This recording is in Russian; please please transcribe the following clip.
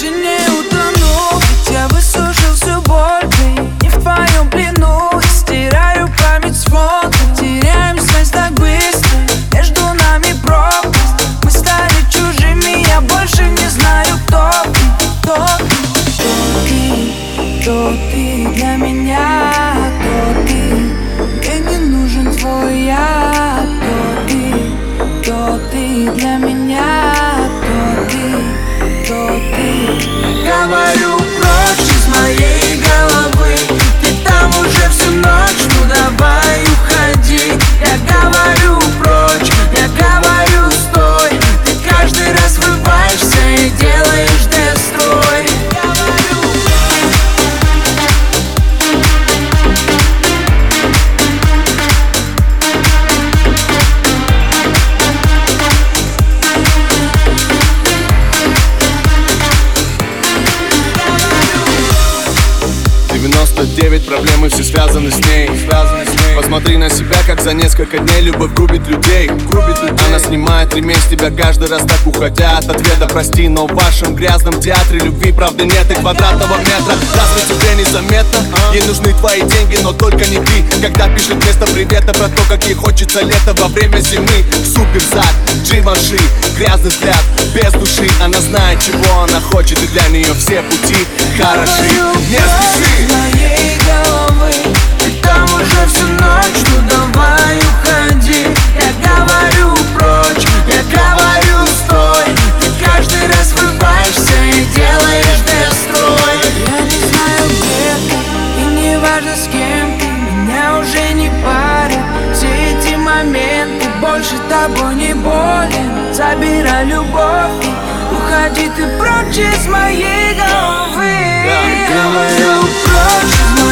Ocean Проблемы все связаны с ней Посмотри на себя, как за несколько дней любовь губит людей. Губит людей. Она снимает ремень с тебя каждый раз так уходя от ответа. Прости, но в вашем грязном театре любви правды нет и квадратного метра. Разве тебе незаметно? Ей нужны твои деньги, но только не ты. Когда пишет вместо привета про то, как ей хочется лето во время зимы. Суперзак, Дживанши, грязный взгляд, без души. Она знает, чего она хочет, и для нее все пути хороши. Не спеши! Даже с кем ты Меня уже не парят все эти моменты Больше тобой не болен. Забирай любовь и уходи ты прочь из моей головы. Говорю прочь из моей